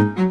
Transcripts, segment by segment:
Thank you.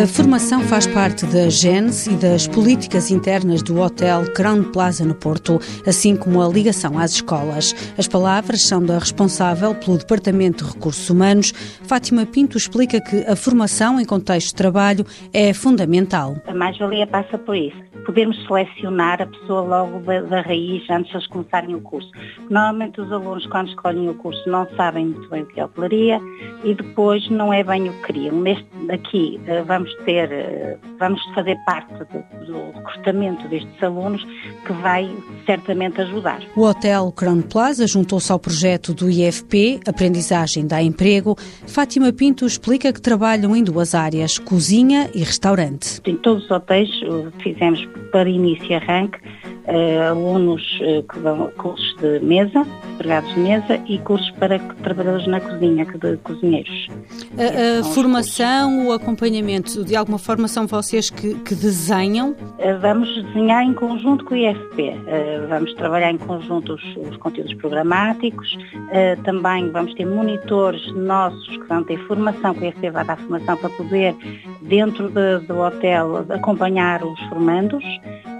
A formação faz parte da GENS e das políticas internas do Hotel Crown Plaza no Porto, assim como a ligação às escolas. As palavras são da responsável pelo Departamento de Recursos Humanos. Fátima Pinto explica que a formação em contexto de trabalho é fundamental. A mais-valia passa por isso. Podermos selecionar a pessoa logo da, da raiz antes de eles começarem o curso. Normalmente os alunos, quando escolhem o curso, não sabem muito bem o que é hotelaria e depois não é bem o que queriam. Neste, aqui eh, vamos vamos ter, eh, vamos fazer parte do, do recrutamento destes alunos que vai certamente ajudar. O Hotel Crown Plaza juntou-se ao projeto do IFP, Aprendizagem dá Emprego. Fátima Pinto explica que trabalham em duas áreas, cozinha e restaurante. Em todos os hotéis fizemos para início e arranque uh, alunos uh, que dão cursos de mesa, empregados de mesa e cursos para trabalhadores na cozinha, de cozinheiros. A, a formação, o acompanhamento, de alguma forma são vocês que, que desenham? Uh, vamos desenhar em conjunto com o IFP, vamos trabalhar em conjunto os, os conteúdos programáticos, também vamos ter monitores nossos que vão ter formação, que o IFP vai dar formação para poder, dentro de, do hotel, acompanhar os formandos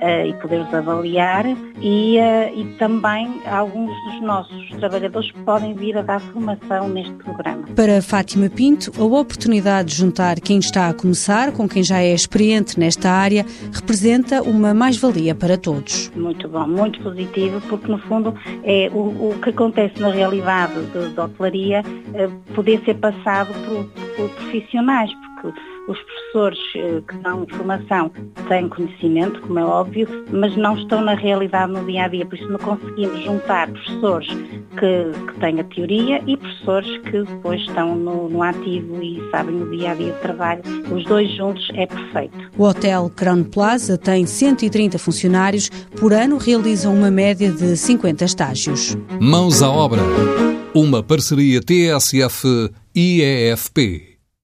uh, e poder-os avaliar e, uh, e também alguns dos nossos trabalhadores podem vir a dar formação neste programa. Para Fátima Pinto, a oportunidade de juntar quem está a começar com quem já é experiente nesta área representa uma mais-valia para todos. Muito bom, muito positivo, porque no fundo é o, o que acontece na realidade da hotelaria uh, poder ser passado por, por profissionais, porque os professores eh, que dão formação têm conhecimento, como é óbvio, mas não estão na realidade no dia a dia, por isso não conseguimos juntar professores que, que têm a teoria e professores que depois estão no, no ativo e sabem o dia a dia de trabalho. Os dois juntos é perfeito. O Hotel Crown Plaza tem 130 funcionários, por ano realizam uma média de 50 estágios. Mãos à obra. Uma parceria TSF-IEFP.